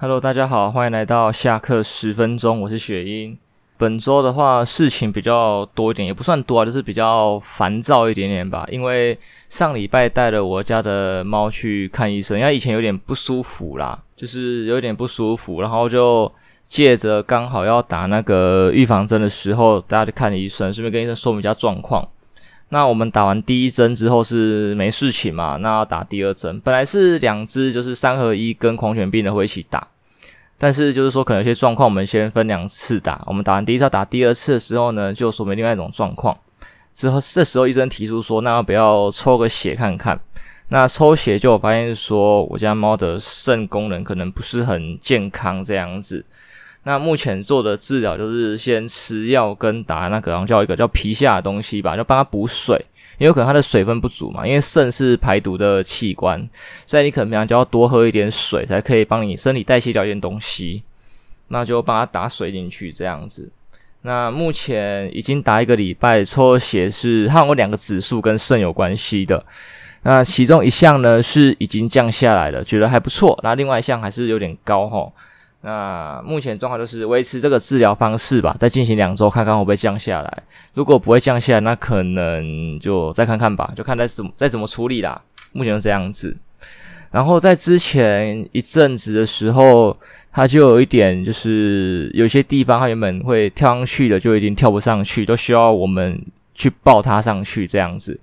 Hello，大家好，欢迎来到下课十分钟，我是雪英。本周的话，事情比较多一点，也不算多啊，就是比较烦躁一点点吧。因为上礼拜带了我家的猫去看医生，因为以前有点不舒服啦，就是有点不舒服，然后就借着刚好要打那个预防针的时候，大家就看医生，顺便跟医生说明一下状况。那我们打完第一针之后是没事情嘛？那要打第二针，本来是两支，就是三合一跟狂犬病的会一起打，但是就是说可能有些状况，我们先分两次打。我们打完第一次，打第二次的时候呢，就说明另外一种状况。之后这时候医生提出说，那要不要抽个血看看？那抽血就我发现说，我家猫的肾功能可能不是很健康这样子。那目前做的治疗就是先吃药跟打那个，然后叫一个叫皮下的东西吧，就帮它补水，因为可能它的水分不足嘛。因为肾是排毒的器官，所以你可能平常就要多喝一点水，才可以帮你身体代谢掉一点东西。那就帮它打水进去这样子。那目前已经打一个礼拜，抽血是它有两个指数跟肾有关系的。那其中一项呢是已经降下来了，觉得还不错。那另外一项还是有点高齁。那目前状况就是维持这个治疗方式吧，再进行两周看看会不会降下来。如果不会降下来，那可能就再看看吧，就看再怎么再怎么处理啦。目前就这样子。然后在之前一阵子的时候，它就有一点就是有些地方它原本会跳上去的，就已经跳不上去，都需要我们去抱它上去这样子。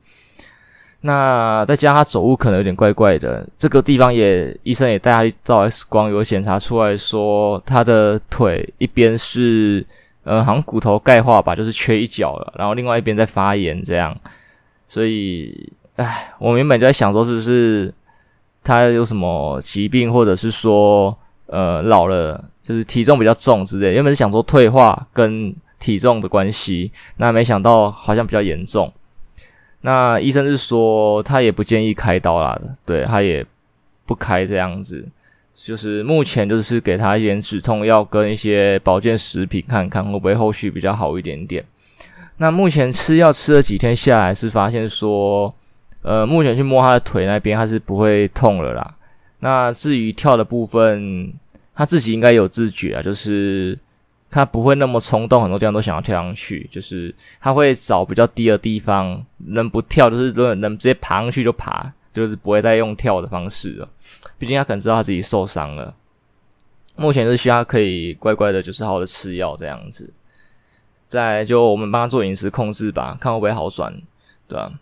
那再加上他走路可能有点怪怪的，这个地方也医生也带他照 X 光，有检查出来说他的腿一边是呃好像骨头钙化吧，就是缺一角了，然后另外一边在发炎这样，所以唉，我原本就在想说是不是他有什么疾病，或者是说呃老了，就是体重比较重之类，原本是想说退化跟体重的关系，那没想到好像比较严重。那医生是说，他也不建议开刀啦，对，他也不开这样子，就是目前就是给他一点止痛药跟一些保健食品，看看会不会后续比较好一点点。那目前吃药吃了几天下来，是发现说，呃，目前去摸他的腿那边，他是不会痛了啦。那至于跳的部分，他自己应该有自觉啊，就是。他不会那么冲动，很多地方都想要跳上去，就是他会找比较低的地方，能不跳就是如果能直接爬上去就爬，就是不会再用跳的方式了。毕竟他可能知道他自己受伤了，目前是需要可以乖乖的，就是好好的吃药这样子。再就我们帮他做饮食控制吧，看会不会好转，对吧？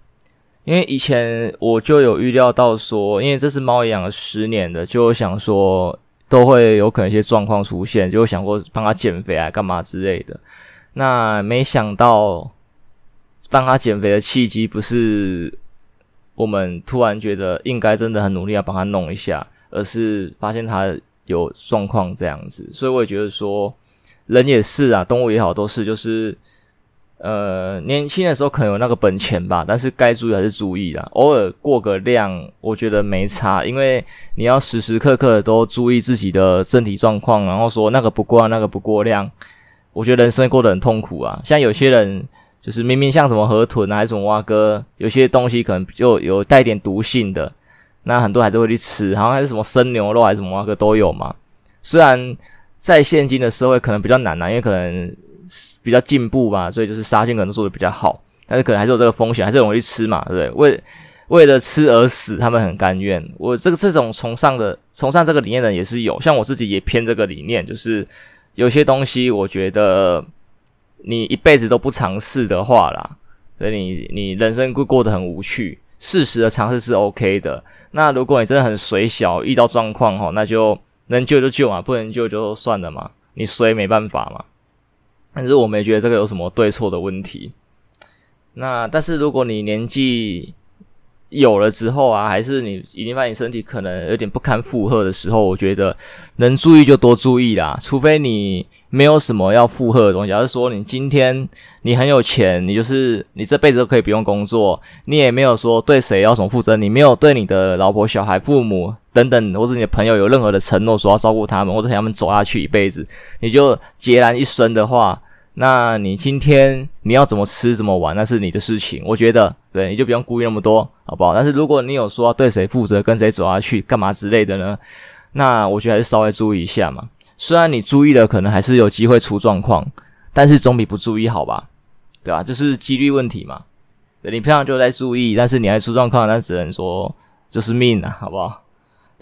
因为以前我就有预料到说，因为这只猫养了十年的，就想说。都会有可能一些状况出现，就想过帮他减肥啊，干嘛之类的。那没想到帮他减肥的契机不是我们突然觉得应该真的很努力要帮他弄一下，而是发现他有状况这样子。所以我也觉得说，人也是啊，动物也好，都是就是。呃，年轻的时候可能有那个本钱吧，但是该注意还是注意啦。偶尔过个量，我觉得没差，因为你要时时刻刻都注意自己的身体状况，然后说那个不过那个不过量，我觉得人生过得很痛苦啊。像有些人就是明明像什么河豚啊，还是什么蛙哥，有些东西可能就有带点毒性的，那很多还是会去吃，好像还是什么生牛肉还是什么蛙哥都有嘛。虽然在现今的社会可能比较难啊，因为可能。比较进步吧，所以就是杀菌可能做的比较好，但是可能还是有这个风险，还是容易吃嘛，对不对？为为了吃而死，他们很甘愿。我这个这种崇尚的崇尚这个理念的也是有，像我自己也偏这个理念，就是有些东西我觉得你一辈子都不尝试的话啦，所以你你人生会过得很无趣。适时的尝试是 OK 的。那如果你真的很水小，遇到状况齁，那就能救就救嘛，不能救就算了嘛，你衰没办法嘛。但是我没觉得这个有什么对错的问题。那但是如果你年纪有了之后啊，还是你已经发现身体可能有点不堪负荷的时候，我觉得能注意就多注意啦。除非你没有什么要负荷的东西，而是说你今天你很有钱，你就是你这辈子都可以不用工作，你也没有说对谁要什么负责，你没有对你的老婆、小孩、父母等等，或者你的朋友有任何的承诺，说要照顾他们，或者陪他们走下去一辈子，你就孑然一身的话。那你今天你要怎么吃怎么玩，那是你的事情。我觉得，对，你就不用顾虑那么多，好不好？但是如果你有说要对谁负责，跟谁走下去，干嘛之类的呢？那我觉得还是稍微注意一下嘛。虽然你注意了，可能还是有机会出状况，但是总比不注意好吧？对吧？就是几率问题嘛。你平常就在注意，但是你还出状况，那只能说就是命啊，好不好？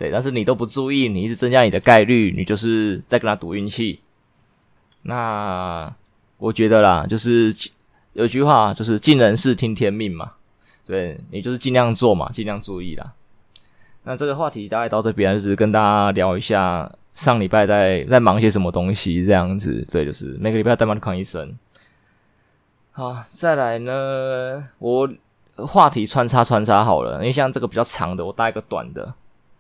对，但是你都不注意，你一直增加你的概率，你就是在跟他赌运气。那我觉得啦，就是有句话，就是尽人事听天命嘛。对，你就是尽量做嘛，尽量注意啦。那这个话题大概到这边，就是跟大家聊一下上礼拜在在忙些什么东西这样子。对，就是每个礼拜带妈去看医生。好，再来呢，我话题穿插穿插好了，因为像这个比较长的，我搭一个短的，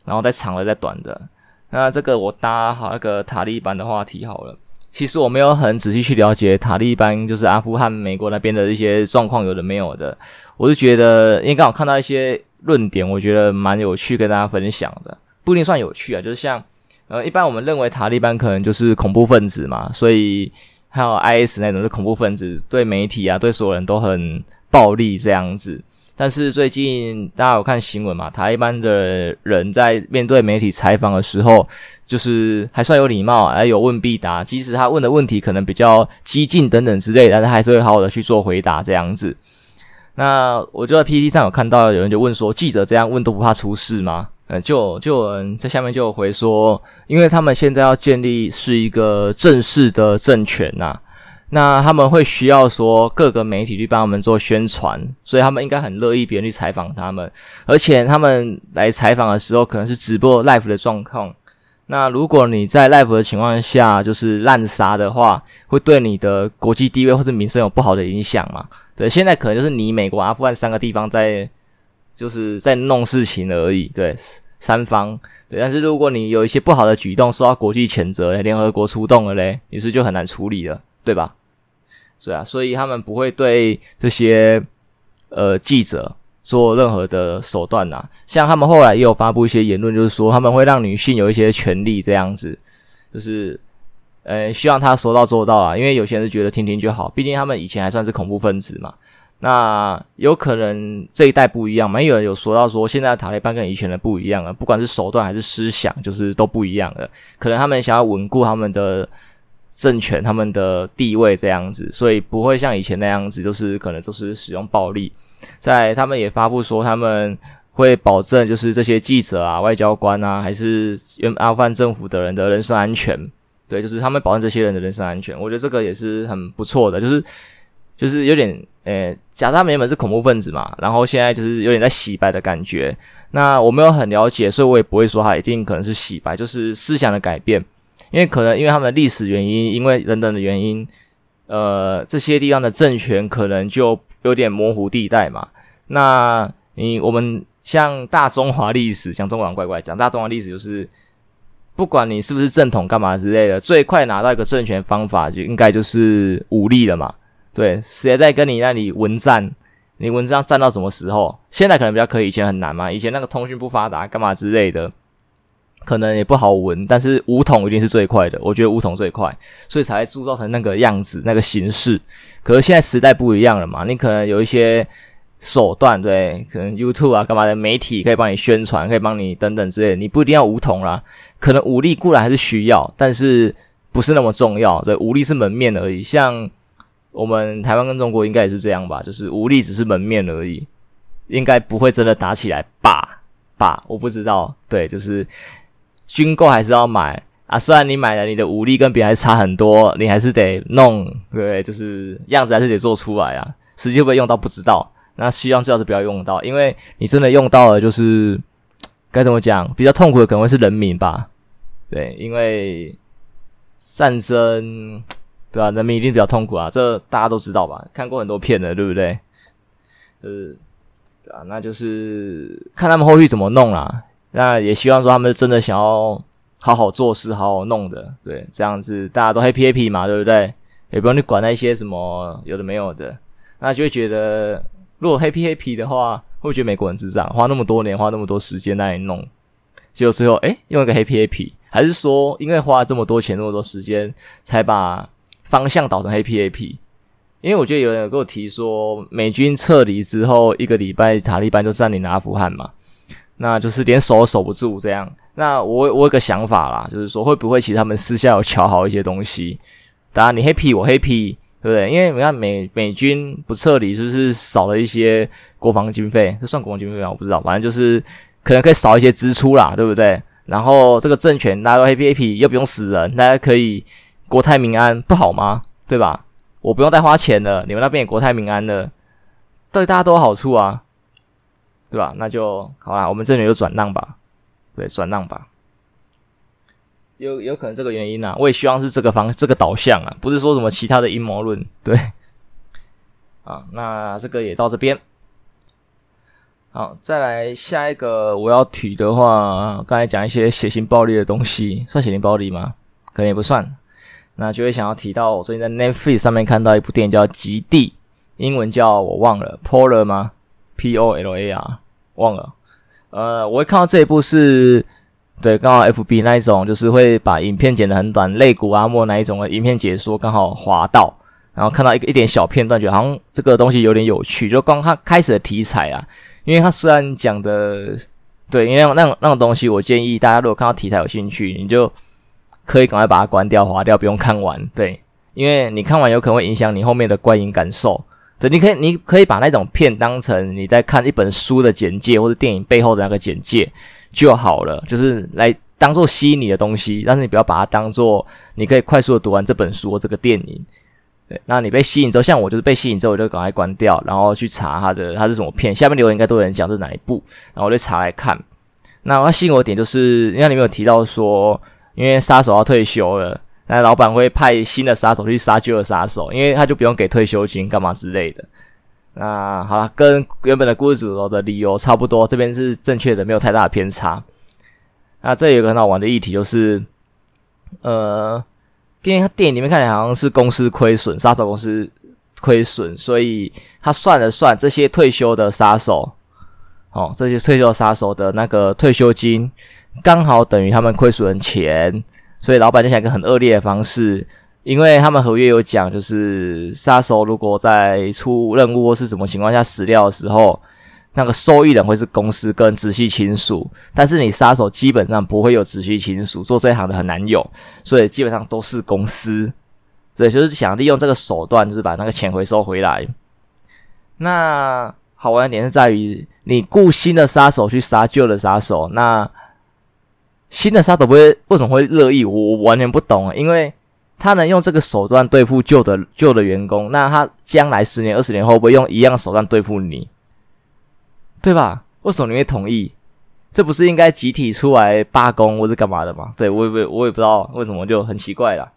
然后再长的再短的。那这个我搭好那个塔利班的话题好了。其实我没有很仔细去了解塔利班，就是阿富汗、美国那边的一些状况，有的没有的。我是觉得，因为刚好看到一些论点，我觉得蛮有趣，跟大家分享的。不一定算有趣啊，就是像呃，一般我们认为塔利班可能就是恐怖分子嘛，所以还有 IS 那种是恐怖分子，对媒体啊，对所有人都很暴力这样子。但是最近大家有看新闻嘛？台一班的人在面对媒体采访的时候，就是还算有礼貌，还有问必答。即使他问的问题可能比较激进等等之类，但是还是会好好的去做回答这样子。那我就在 PTT 上有看到有人就问说，记者这样问都不怕出事吗？呃，就就有人在下面就回说，因为他们现在要建立是一个正式的政权呐、啊。那他们会需要说各个媒体去帮他们做宣传，所以他们应该很乐意别人去采访他们，而且他们来采访的时候可能是直播 live 的状况。那如果你在 live 的情况下就是滥杀的话，会对你的国际地位或者名声有不好的影响嘛？对，现在可能就是你美国、阿富汗三个地方在就是在弄事情而已，对，三方对。但是如果你有一些不好的举动受到国际谴责，联合国出动了嘞，于是就很难处理了，对吧？对啊，所以他们不会对这些呃记者做任何的手段呐。像他们后来也有发布一些言论，就是说他们会让女性有一些权利这样子，就是呃希望他说到做到啊。因为有些人是觉得听听就好，毕竟他们以前还算是恐怖分子嘛。那有可能这一代不一样嘛？有人有说到说，现在的塔利班跟以前的不一样了，不管是手段还是思想，就是都不一样了。可能他们想要稳固他们的。政权他们的地位这样子，所以不会像以前那样子，就是可能都是使用暴力。在他们也发布说，他们会保证就是这些记者啊、外交官啊，还是原阿富汗政府的人的人身安全。对，就是他们保证这些人的人身安全。我觉得这个也是很不错的，就是 就是有点诶，假设他们原本是恐怖分子嘛，然后现在就是有点在洗白的感觉。那我没有很了解，所以我也不会说他一定可能是洗白，就是思想的改变。因为可能因为他们的历史原因，因为等等的原因，呃，这些地方的政权可能就有点模糊地带嘛。那你我们像大中华历史，讲中华怪怪，讲大中华历史就是，不管你是不是正统干嘛之类的，最快拿到一个政权方法就应该就是武力了嘛。对，谁在跟你那里文战？你文战战到什么时候？现在可能比较可以，以前很难嘛。以前那个通讯不发达，干嘛之类的。可能也不好闻，但是武统一定是最快的。我觉得武统最快，所以才会铸造成那个样子、那个形式。可是现在时代不一样了嘛，你可能有一些手段，对，可能 YouTube 啊干嘛的媒体可以帮你宣传，可以帮你等等之类的。你不一定要武统啦，可能武力固然还是需要，但是不是那么重要。对，武力是门面而已。像我们台湾跟中国应该也是这样吧，就是武力只是门面而已，应该不会真的打起来吧？吧，我不知道。对，就是。军购还是要买啊，虽然你买了，你的武力跟别人还差很多，你还是得弄，对，就是样子还是得做出来啊。实际会不会用到不知道，那希望最好是不要用到，因为你真的用到了，就是该怎么讲，比较痛苦的可能会是人民吧，对，因为战争，对啊，人民一定比较痛苦啊，这大家都知道吧，看过很多片的，对不对？呃，对啊，那就是看他们后续怎么弄啦。那也希望说他们真的想要好好做事，好好弄的，对，这样子大家都 happy happy 嘛，对不对？也不用你管那些什么有的没有的，那就会觉得如果 happy happy 的话，会觉得美国人智障，花那么多年，花那么多时间那里弄，结果最后诶用一个 happy happy，还是说因为花了这么多钱，那么多时间，才把方向导成 happy happy？因为我觉得有人有跟我提说，美军撤离之后一个礼拜，塔利班就占领了阿富汗嘛。那就是连守都守不住这样。那我我有个想法啦，就是说会不会其实他们私下有瞧好一些东西？当然你黑皮我黑皮，对不对？因为你看美美军不撤离，是不是少了一些国防经费？这算国防经费吗？我不知道，反正就是可能可以少一些支出啦，对不对？然后这个政权大家都黑皮黑皮，又不用死人，大家可以国泰民安，不好吗？对吧？我不用再花钱了，你们那边也国泰民安了，对大家都有好处啊，对吧？那就好啦，我们这里就转让吧。对，转让吧，有有可能这个原因啊，我也希望是这个方这个导向啊，不是说什么其他的阴谋论。对，啊，那这个也到这边。好，再来下一个我要提的话，刚才讲一些血腥暴力的东西，算血腥暴力吗？可能也不算。那就会想要提到，我最近在 Netflix 上面看到一部电影叫《极地》，英文叫我忘了，Polar 吗？P O L A R，忘了。呃，我会看到这一部是，对，刚好 FB 那一种，就是会把影片剪得很短，肋骨阿莫那一种的影片解说，刚好滑到，然后看到一个一点小片段，觉得好像这个东西有点有趣，就刚它开始的题材啊，因为它虽然讲的，对，因为那种那种东西，我建议大家如果看到题材有兴趣，你就可以赶快把它关掉、滑掉，不用看完，对，因为你看完有可能会影响你后面的观影感受。对，你可以，你可以把那种片当成你在看一本书的简介，或者电影背后的那个简介就好了，就是来当做吸引你的东西。但是你不要把它当做你可以快速的读完这本书这个电影。对，那你被吸引之后，像我就是被吸引之后，我就赶快关掉，然后去查它的它是什么片。下面留言应该都有人讲是哪一部，然后我就查来看。那我要吸引我的点就是，因为里面有提到说，因为杀手要退休了。那老板会派新的杀手去杀旧的杀手，因为他就不用给退休金干嘛之类的。那好了，跟原本的故事主轴的理由差不多，这边是正确的，没有太大的偏差。那这有个很好玩的议题，就是呃，电影电影里面看起来好像是公司亏损，杀手公司亏损，所以他算了算这些退休的杀手，哦，这些退休杀手的那个退休金刚好等于他们亏损的钱。所以老板就想一个很恶劣的方式，因为他们合约有讲，就是杀手如果在出任务或是什么情况下死掉的时候，那个受益人会是公司跟直系亲属，但是你杀手基本上不会有直系亲属，做这一行的很难有，所以基本上都是公司。所以就是想利用这个手段，就是把那个钱回收回来。那好玩的点是在于，你雇新的杀手去杀旧的杀手，那。新的杀手不会为什么会乐意？我完全不懂啊！因为他能用这个手段对付旧的旧的员工，那他将来十年、二十年后会不会用一样手段对付你？对吧？为什么你会同意？这不是应该集体出来罢工或者干嘛的吗？对，我也不我也不知道为什么就很奇怪啦。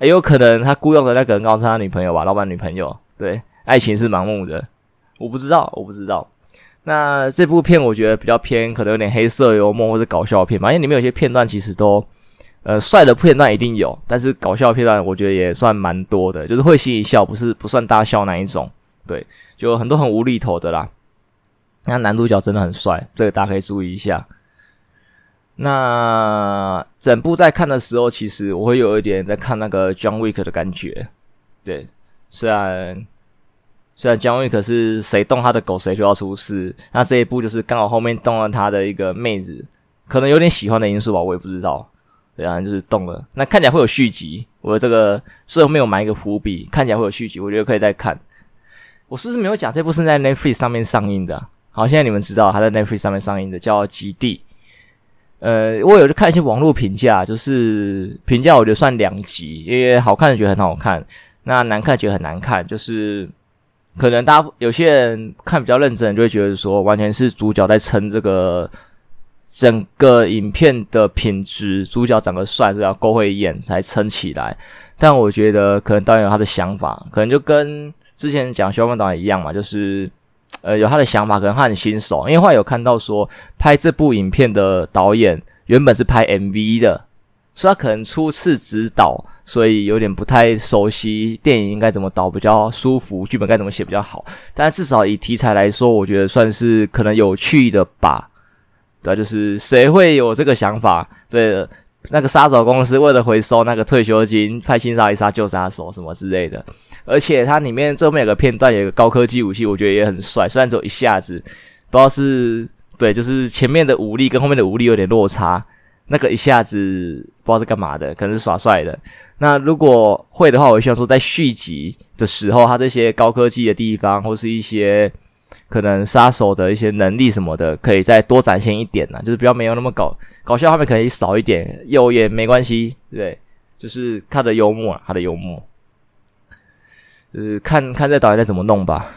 也有可能他雇佣的那个人刚好是他女朋友吧，老板女朋友。对，爱情是盲目的，我不知道，我不知道。那这部片我觉得比较偏，可能有点黑色幽默或者搞笑片嘛，因为里面有些片段其实都，呃，帅的片段一定有，但是搞笑片段我觉得也算蛮多的，就是会心一笑，不是不算大笑那一种，对，就很多很无厘头的啦。那男主角真的很帅，这个大家可以注意一下。那整部在看的时候，其实我会有一点在看那个 John Wick 的感觉，对，虽然。虽然姜维可是谁动他的狗谁就要出事，那这一部就是刚好后面动了他的一个妹子，可能有点喜欢的因素吧，我也不知道。对啊，就是动了，那看起来会有续集。我这个最后面有埋一个伏笔，看起来会有续集，我觉得可以再看。我是不是没有讲这部是在 Netflix 上面上映的啊？好，现在你们知道它在 Netflix 上面上映的，叫《极地》。呃，我有去看一些网络评价，就是评价我觉得算两极，因为好看的觉得很好看，那难看觉得很难看，就是。可能大家有些人看比较认真，就会觉得说，完全是主角在撑这个整个影片的品质，主角长得帅，是要够会演才撑起来。但我觉得，可能导演有他的想法，可能就跟之前讲肖邦导演一样嘛，就是呃有他的想法，可能他很新手。因为后来有看到说，拍这部影片的导演原本是拍 MV 的。所以他可能初次执导，所以有点不太熟悉电影应该怎么导比较舒服，剧本该怎么写比较好。但至少以题材来说，我觉得算是可能有趣的吧。对，就是谁会有这个想法？对，那个杀手公司为了回收那个退休金，派新杀一杀旧杀手什么之类的。而且它里面最后面有个片段，有个高科技武器，我觉得也很帅。虽然只有一下子，不知道是对，就是前面的武力跟后面的武力有点落差，那个一下子不知道是干嘛的，可能是耍帅的。那如果会的话，我希望说在续集的时候，他这些高科技的地方，或是一些可能杀手的一些能力什么的，可以再多展现一点呢，就是不要没有那么搞搞笑，画面可以少一点，有也没关系，对，就是他的幽默，他的幽默，呃看看这导演再怎么弄吧。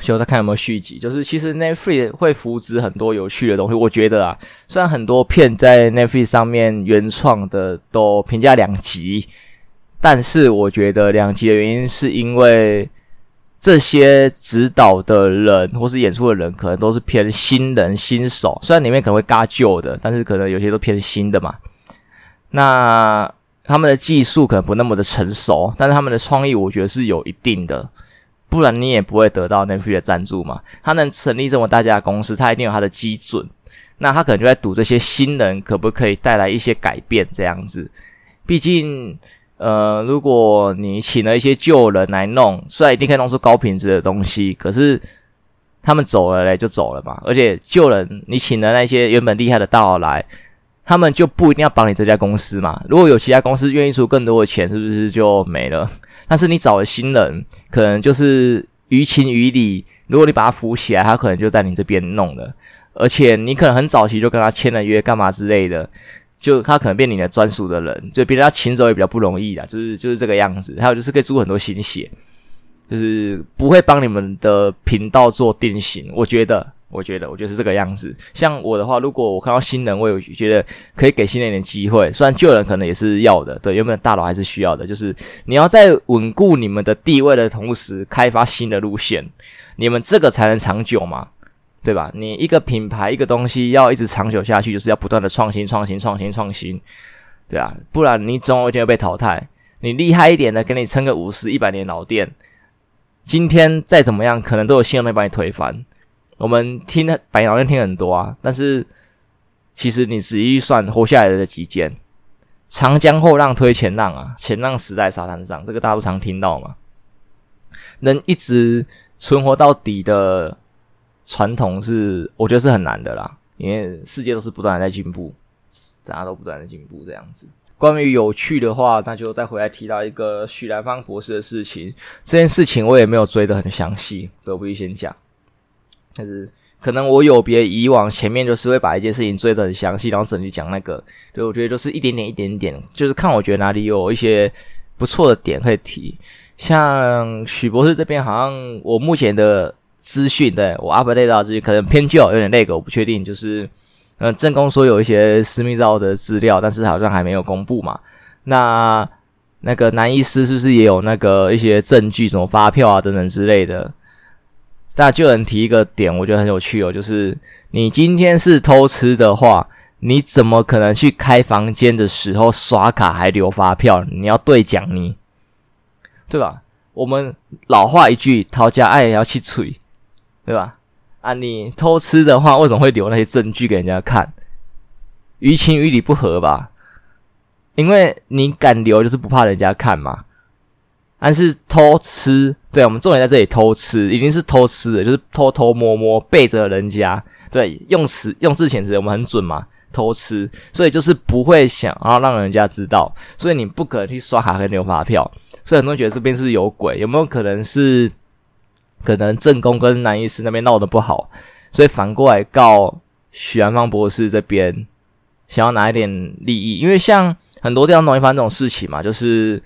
希望再看有没有续集。就是其实 Netflix 会扶植很多有趣的东西，我觉得啊，虽然很多片在 Netflix 上面原创的都评价两极，但是我觉得两极的原因是因为这些指导的人或是演出的人可能都是偏新人新手，虽然里面可能会嘎旧的，但是可能有些都偏新的嘛。那他们的技术可能不那么的成熟，但是他们的创意我觉得是有一定的。不然你也不会得到 NFT 的赞助嘛。他能成立这么大家公司，他一定有他的基准。那他可能就在赌这些新人可不可以带来一些改变这样子。毕竟，呃，如果你请了一些旧人来弄，虽然一定可以弄出高品质的东西，可是他们走了嘞，就走了嘛。而且旧人你请了那些原本厉害的大佬来，他们就不一定要帮你这家公司嘛。如果有其他公司愿意出更多的钱，是不是就没了？但是你找了新人，可能就是于情于理。如果你把他扶起来，他可能就在你这边弄了。而且你可能很早期就跟他签了约，干嘛之类的，就他可能变你的专属的人，就别人要请走也比较不容易啦。就是就是这个样子。还有就是可以租很多新血，就是不会帮你们的频道做定型，我觉得。我觉得，我觉得是这个样子。像我的话，如果我看到新人，我有觉得可以给新人一点机会。虽然旧人可能也是要的，对，原本大佬还是需要的。就是你要在稳固你们的地位的同时，开发新的路线，你们这个才能长久嘛，对吧？你一个品牌一个东西要一直长久下去，就是要不断的创新、创新、创新、创新，对啊，不然你总有一天会被淘汰。你厉害一点的，给你撑个五十、一百年老店，今天再怎么样，可能都有新人会把你推翻。我们听的百年老店听很多啊，但是其实你仔细算，活下来的几间，长江后浪推前浪啊，前浪死在沙滩上，这个大家都常听到嘛。能一直存活到底的传统是，我觉得是很难的啦，因为世界都是不断的在进步，大家都不断的进步这样子。关于有趣的话，那就再回来提到一个许兰芳博士的事情，这件事情我也没有追得很详细，我不先讲。但是可能我有别以往，前面就是会把一件事情追得很详细，然后整体讲那个。对，我觉得就是一点点一点点，就是看我觉得哪里有一些不错的点可以提。像许博士这边，好像我目前的资讯，对我 update 到资讯可能偏旧，有点那个我不确定。就是嗯，正宫说有一些私密照的资料，但是好像还没有公布嘛。那那个男医师是不是也有那个一些证据，什么发票啊等等之类的？大家就能提一个点，我觉得很有趣哦，就是你今天是偷吃的话，你怎么可能去开房间的时候刷卡还留发票？你要对讲你，对吧？我们老话一句，讨价爱也要去嘴，对吧？啊，你偷吃的话，为什么会留那些证据给人家看？于情于理不合吧？因为你敢留，就是不怕人家看嘛。但是偷吃，对，我们重点在这里，偷吃已经是偷吃了，就是偷偷摸摸背着人家，对，用词用字遣词我们很准嘛，偷吃，所以就是不会想要让人家知道，所以你不可能去刷卡跟留发票，所以很多人觉得这边是有鬼，有没有可能是可能正宫跟男医师那边闹得不好，所以反过来告许安芳博士这边想要拿一点利益，因为像很多地方容易发生这种事情嘛，就是。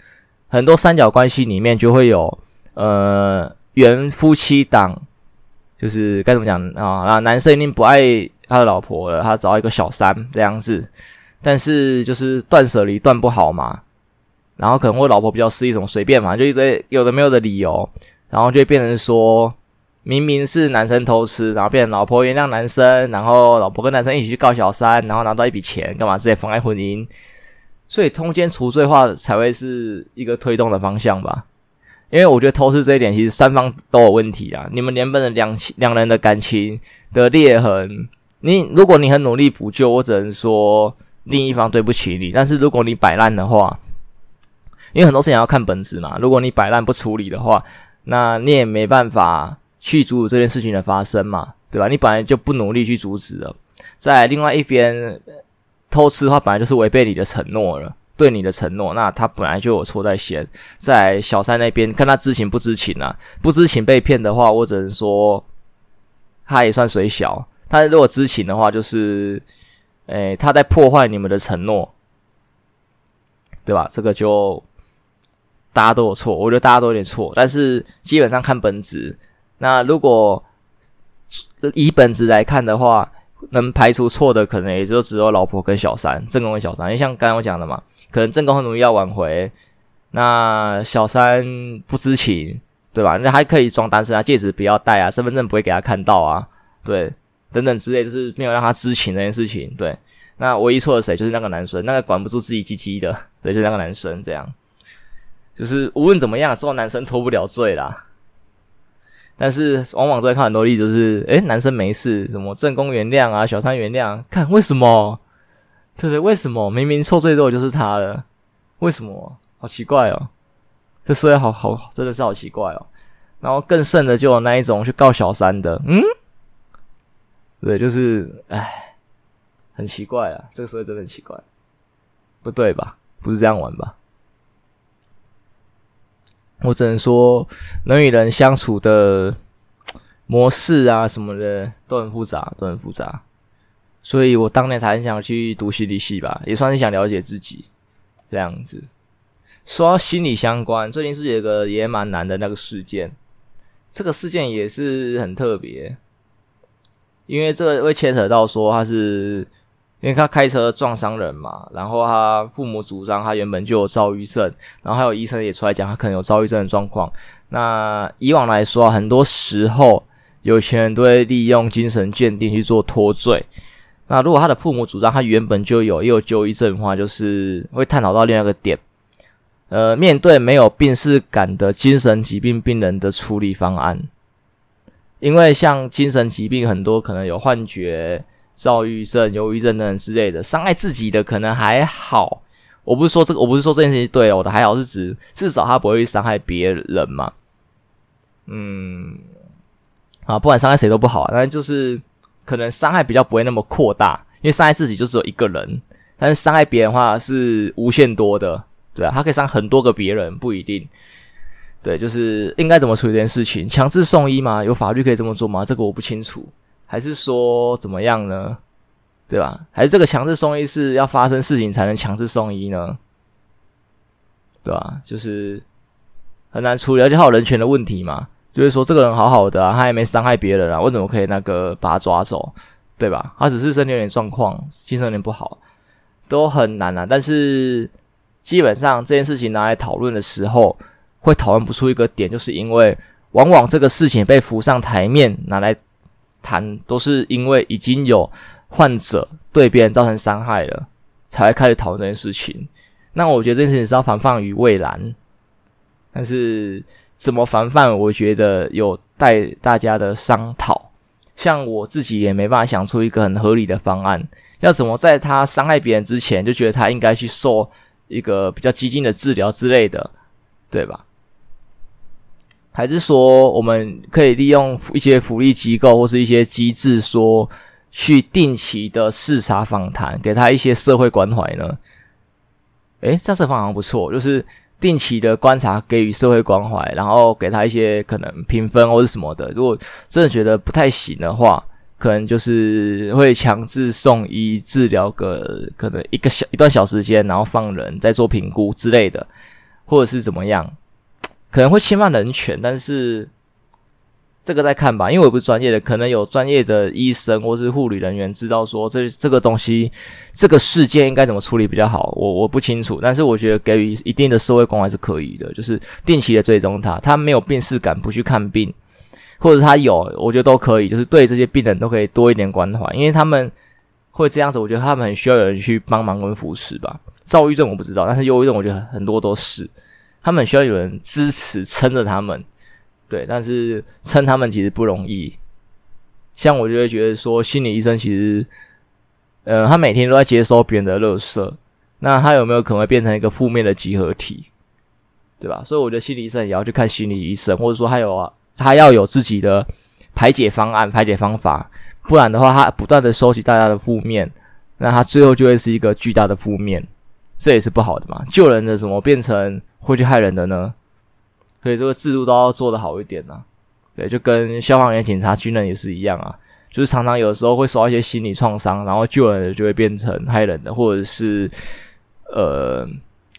很多三角关系里面就会有，呃，原夫妻档，就是该怎么讲啊？那，男生一定不爱他的老婆了，他找一个小三这样子，但是就是断舍离断不好嘛，然后可能我老婆比较是一种随便嘛，就一堆有的没有的理由，然后就变成说，明明是男生偷吃，然后变成老婆原谅男生，然后老婆跟男生一起去告小三，然后拿到一笔钱，干嘛直接妨碍婚姻？所以通奸除罪化才会是一个推动的方向吧，因为我觉得偷吃这一点其实三方都有问题啊。你们原本的两两人的感情的裂痕，你如果你很努力补救，我只能说另一方对不起你。但是如果你摆烂的话，因为很多事情要看本质嘛。如果你摆烂不处理的话，那你也没办法去阻止这件事情的发生嘛。对吧？你本来就不努力去阻止了，在另外一边偷吃的话，本来就是违背你的承诺了，对你的承诺，那他本来就有错在先。在小三那边看他知情不知情啊，不知情被骗的话，我只能说他也算水小。他如果知情的话，就是，诶，他在破坏你们的承诺，对吧？这个就大家都有错，我觉得大家都有点错，但是基本上看本质。那如果以本质来看的话，能排除错的可能也就只有老婆跟小三，正宫跟小三。因为像刚刚我讲的嘛，可能正宫很努力要挽回，那小三不知情，对吧？那还可以装单身啊，戒指不要戴啊，身份证不会给他看到啊，对，等等之类，就是没有让他知情这件事情。对，那唯一错的谁？就是那个男生，那个管不住自己鸡鸡的，对，就是那个男生这样。就是无论怎么样，做男生脱不了罪啦。但是往往都会看很多例子，就是诶，男生没事，什么正宫原谅啊，小三原谅，看为什么？对不对？为什么明明受罪多的就是他了？为什么？好奇怪哦！这社会好好真的是好奇怪哦。然后更甚的就有那一种去告小三的，嗯，对，就是哎，很奇怪啊，这个社会真的很奇怪，不对吧？不是这样玩吧？我只能说，人与人相处的模式啊，什么的都很复杂，都很复杂。所以我当年才很想去读心理系吧，也算是想了解自己这样子。说到心理相关，最近是有个也蛮难的那个事件，这个事件也是很特别，因为这个会牵扯到说他是。因为他开车撞伤人嘛，然后他父母主张他原本就有躁郁症，然后还有医生也出来讲他可能有躁郁症的状况。那以往来说，很多时候有钱人都会利用精神鉴定去做脱罪。那如果他的父母主张他原本就有也有忧郁症的话，就是会探讨到另外一个点。呃，面对没有病识感的精神疾病病人的处理方案，因为像精神疾病很多可能有幻觉。躁郁症、忧郁症等等之类的，伤害自己的可能还好。我不是说这个，我不是说这件事情对，我的还好是指至少他不会伤害别人嘛。嗯，啊，不管伤害谁都不好，但就是可能伤害比较不会那么扩大，因为伤害自己就只有一个人，但是伤害别人的话是无限多的，对啊，他可以伤很多个别人，不一定。对，就是应该怎么处理这件事情？强制送医吗？有法律可以这么做吗？这个我不清楚。还是说怎么样呢？对吧？还是这个强制送医是要发生事情才能强制送医呢？对吧？就是很难处理，而且还有人权的问题嘛。就是说这个人好好的，他也没伤害别人啊，为什么可以那个把他抓走？对吧？他只是身体有点状况，精神有点不好，都很难啊。但是基本上这件事情拿来讨论的时候，会讨论不出一个点，就是因为往往这个事情被浮上台面拿来。谈都是因为已经有患者对别人造成伤害了，才会开始讨论这件事情。那我觉得这件事情是要防范于未然，但是怎么防范，我觉得有待大家的商讨。像我自己也没办法想出一个很合理的方案，要怎么在他伤害别人之前就觉得他应该去受一个比较激进的治疗之类的，对吧？还是说，我们可以利用一些福利机构或是一些机制，说去定期的视察访谈，给他一些社会关怀呢？诶，这样子方法不错，就是定期的观察，给予社会关怀，然后给他一些可能评分或是什么的。如果真的觉得不太行的话，可能就是会强制送医治疗个可能一个小一段小时间，然后放人再做评估之类的，或者是怎么样。可能会侵犯人权，但是这个再看吧，因为我不是专业的，可能有专业的医生或是护理人员知道说这这个东西这个事件应该怎么处理比较好，我我不清楚，但是我觉得给予一定的社会关怀是可以的，就是定期的追踪他，他没有病识感不去看病，或者他有，我觉得都可以，就是对这些病人都可以多一点关怀，因为他们会这样子，我觉得他们很需要有人去帮忙跟扶持吧。躁郁症我不知道，但是忧郁症我觉得很多都是。他们需要有人支持撑着他们，对，但是撑他们其实不容易。像我就会觉得说，心理医生其实，呃，他每天都在接收别人的垃圾，那他有没有可能会变成一个负面的集合体，对吧？所以我觉得心理医生也要去看心理医生，或者说他有啊，他要有自己的排解方案、排解方法，不然的话，他不断的收集大家的负面，那他最后就会是一个巨大的负面，这也是不好的嘛。救人的怎么变成会去害人的呢？所以这个制度都要做得好一点呐。对，就跟消防员、警察、军人也是一样啊，就是常常有时候会受到一些心理创伤，然后救人就会变成害人的，或者是呃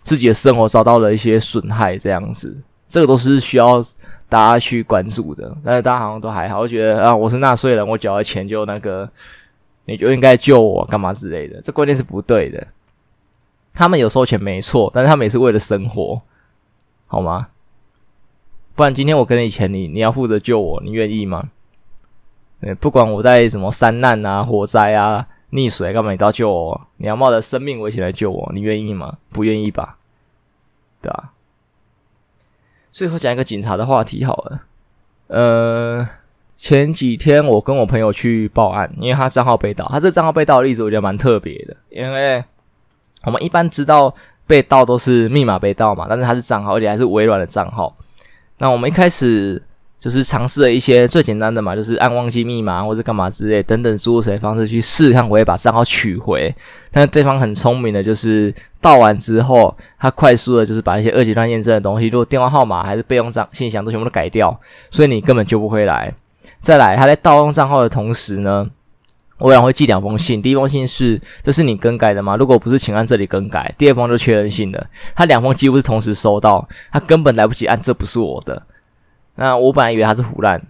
自己的生活遭到了一些损害，这样子，这个都是需要大家去关注的。但是大家好像都还好，我觉得啊，我是纳税人，我缴了钱就那个，你就应该救我干嘛之类的，这观念是不对的。他们有收钱没错，但是他们也是为了生活，好吗？不然今天我给你钱，你你要负责救我，你愿意吗？对，不管我在什么山难啊、火灾啊、溺水干嘛，你都要救我。你要冒着生命危险来救我，你愿意吗？不愿意吧？对吧？最后讲一个警察的话题好了。呃，前几天我跟我朋友去报案，因为他账号被盗。他这账号被盗的例子我觉得蛮特别的，因为我们一般知道被盗都是密码被盗嘛，但是他是账号，而且还是微软的账号。那我们一开始就是尝试了一些最简单的嘛，就是按忘记密码或者干嘛之类等等诸如此类方式去试看，我也把账号取回。但是对方很聪明的，就是盗完之后，他快速的就是把一些二阶段验证的东西，如果电话号码还是备用账信箱都全部都改掉，所以你根本救不回来。再来，他在盗用账号的同时呢，微软会寄两封信，第一封信是这是你更改的吗？如果不是，请按这里更改。第二封就确认信了。他两封几乎是同时收到，他根本来不及按，这不是我的。那我本来以为他是胡乱，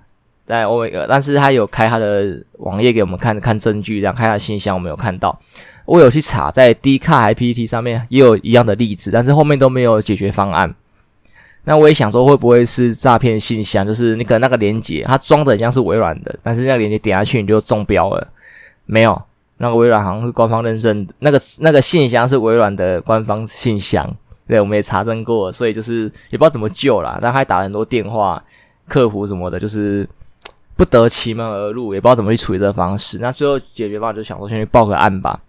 但我但是他有开他的网页给我们看看证据，然后开他信箱，我没有看到。我有去查，在 D 卡还 PTT 上面也有一样的例子，但是后面都没有解决方案。那我也想说，会不会是诈骗信箱？就是你可能那个连接，它装的很像是微软的，但是那个连接点下去你就中标了。没有，那个微软好像是官方认证，那个那个信箱是微软的官方信箱，对，我们也查证过，所以就是也不知道怎么救啦，但他还打了很多电话，客服什么的，就是 不得其门而入，也不知道怎么去处理这个方式。那最后解决办法就想说先去报个案吧。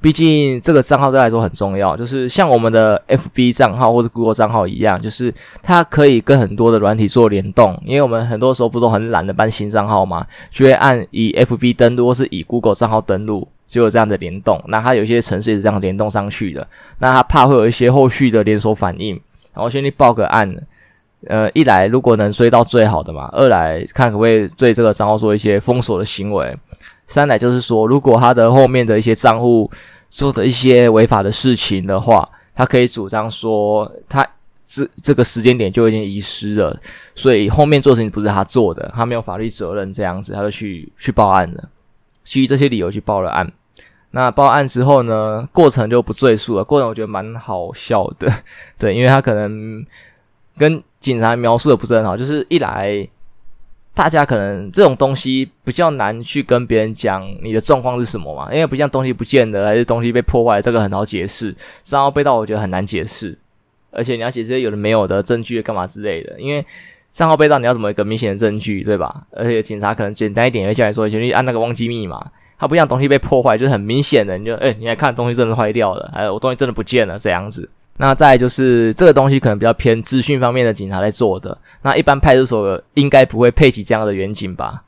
毕竟这个账号对来说很重要，就是像我们的 FB 账号或者 Google 账号一样，就是它可以跟很多的软体做联动。因为我们很多时候不都很懒得办新账号嘛，就会按以 FB 登录或是以 Google 账号登录，就有这样的联动。那它有些程式也是这样联动上去的，那它怕会有一些后续的连锁反应，然后先去报个案。呃，一来如果能追到最好的嘛，二来看可不可以对这个账号做一些封锁的行为。三来就是说，如果他的后面的一些账户做的一些违法的事情的话，他可以主张说，他这这个时间点就已经遗失了，所以后面做事情不是他做的，他没有法律责任，这样子他就去去报案了，基于这些理由去报了案。那报案之后呢，过程就不赘述了。过程我觉得蛮好笑的，对，因为他可能跟警察描述的不是很好，就是一来。大家可能这种东西比较难去跟别人讲你的状况是什么嘛，因为不像东西不见了还是东西被破坏，这个很好解释。账号被盗，我觉得很难解释，而且你要写这些有的没有的证据干嘛之类的，因为账号被盗，你要怎么一个明显的证据，对吧？而且警察可能简单一点，会叫你说，你去按那个忘记密码，它不像东西被破坏，就是很明显的，你就诶，你来看东西真的坏掉了，哎我东西真的不见了这样子。那再就是这个东西可能比较偏资讯方面的警察在做的，那一般派出所应该不会配起这样的员警吧？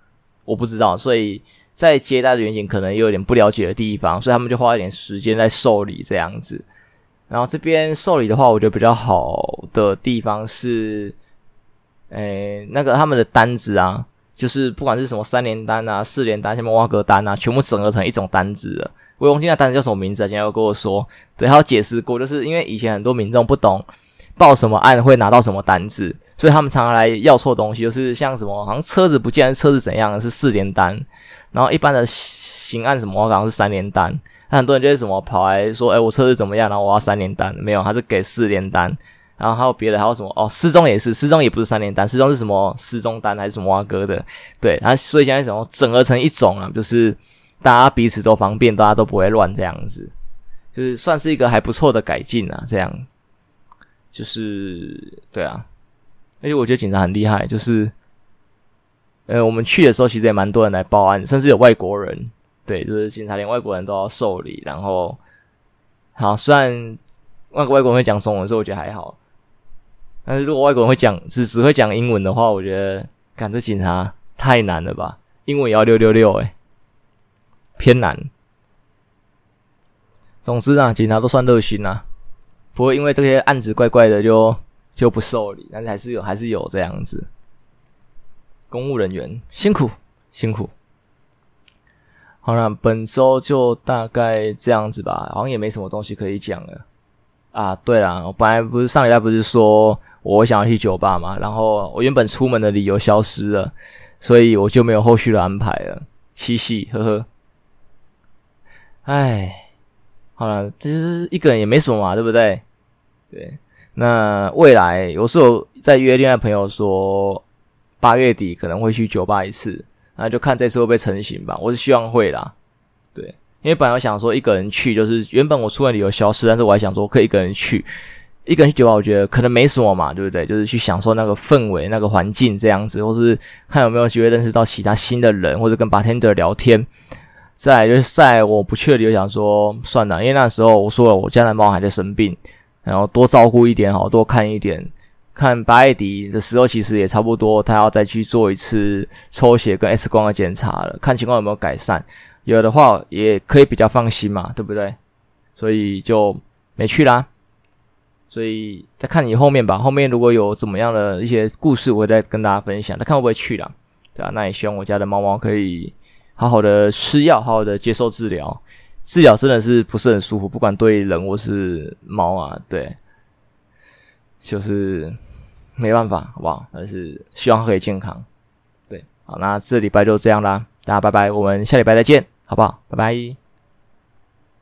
我不知道，所以在接待的员警可能也有点不了解的地方，所以他们就花一点时间在受理这样子。然后这边受理的话，我觉得比较好的地方是，诶，那个他们的单子啊。就是不管是什么三连单啊、四连单、什么挖格单啊，全部整合成一种单子了。我忘记那单子叫什么名字啊，今天要跟我说。对，他有解释过，就是因为以前很多民众不懂报什么案会拿到什么单子，所以他们常常来要错东西，就是像什么好像车子不见，车子怎样是四连单，然后一般的刑案什么好像是三连单。那很多人就是什么跑来说，哎，我车子怎么样？然后我要三连单，没有，他是给四连单。然后还有别的，还有什么？哦，失踪也是，失踪也不是三联单，失踪是什么？失踪单还是什么挖哥的？对，然后所以现在什么整合成一种啊，就是大家彼此都方便，大家都不会乱这样子，就是算是一个还不错的改进啊。这样，就是对啊，而且我觉得警察很厉害，就是呃，我们去的时候其实也蛮多人来报案，甚至有外国人，对，就是警察连外国人都要受理。然后，好，虽然外国外国人会讲中文，所以我觉得还好。但是如果外国人会讲只只会讲英文的话，我觉得，干这警察太难了吧？英文也要六六六，诶，偏难。总之啊，警察都算热心啊，不会因为这些案子怪怪的就就不受理，但是还是有还是有这样子。公务人员辛苦辛苦。好了，本周就大概这样子吧，好像也没什么东西可以讲了。啊，对了，我本来不是上礼拜不是说我想要去酒吧嘛，然后我原本出门的理由消失了，所以我就没有后续的安排了。七夕，呵呵。唉。好了，其实一个人也没什么嘛，对不对？对，那未来有时候在约恋爱朋友说八月底可能会去酒吧一次，那就看这次会不会成型吧。我是希望会啦，对，因为本来我想说一个人去，就是原本我出门理由消失，但是我还想说可以一个人去，一个人去酒吧，我觉得可能没什么嘛，对不对？就是去享受那个氛围、那个环境这样子，或是看有没有机会认识到其他新的人，或者跟 bartender 聊天。再来就是在我不去的理由，想说算了，因为那时候我说了，我家的猫还在生病，然后多照顾一点好，多看一点。看八月底的时候，其实也差不多，他要再去做一次抽血跟 X 光的检查了，看情况有没有改善。有的话也可以比较放心嘛，对不对？所以就没去啦。所以再看你后面吧，后面如果有怎么样的一些故事，我会再跟大家分享。再看会不会去啦，对啊，那也希望我家的猫猫可以。好好的吃药，好好的接受治疗。治疗真的是不是很舒服，不管对人或是猫啊，对，就是没办法，好不好？但是希望它可以健康。对，好，那这礼拜就这样啦，大家拜拜，我们下礼拜再见，好不好？拜拜。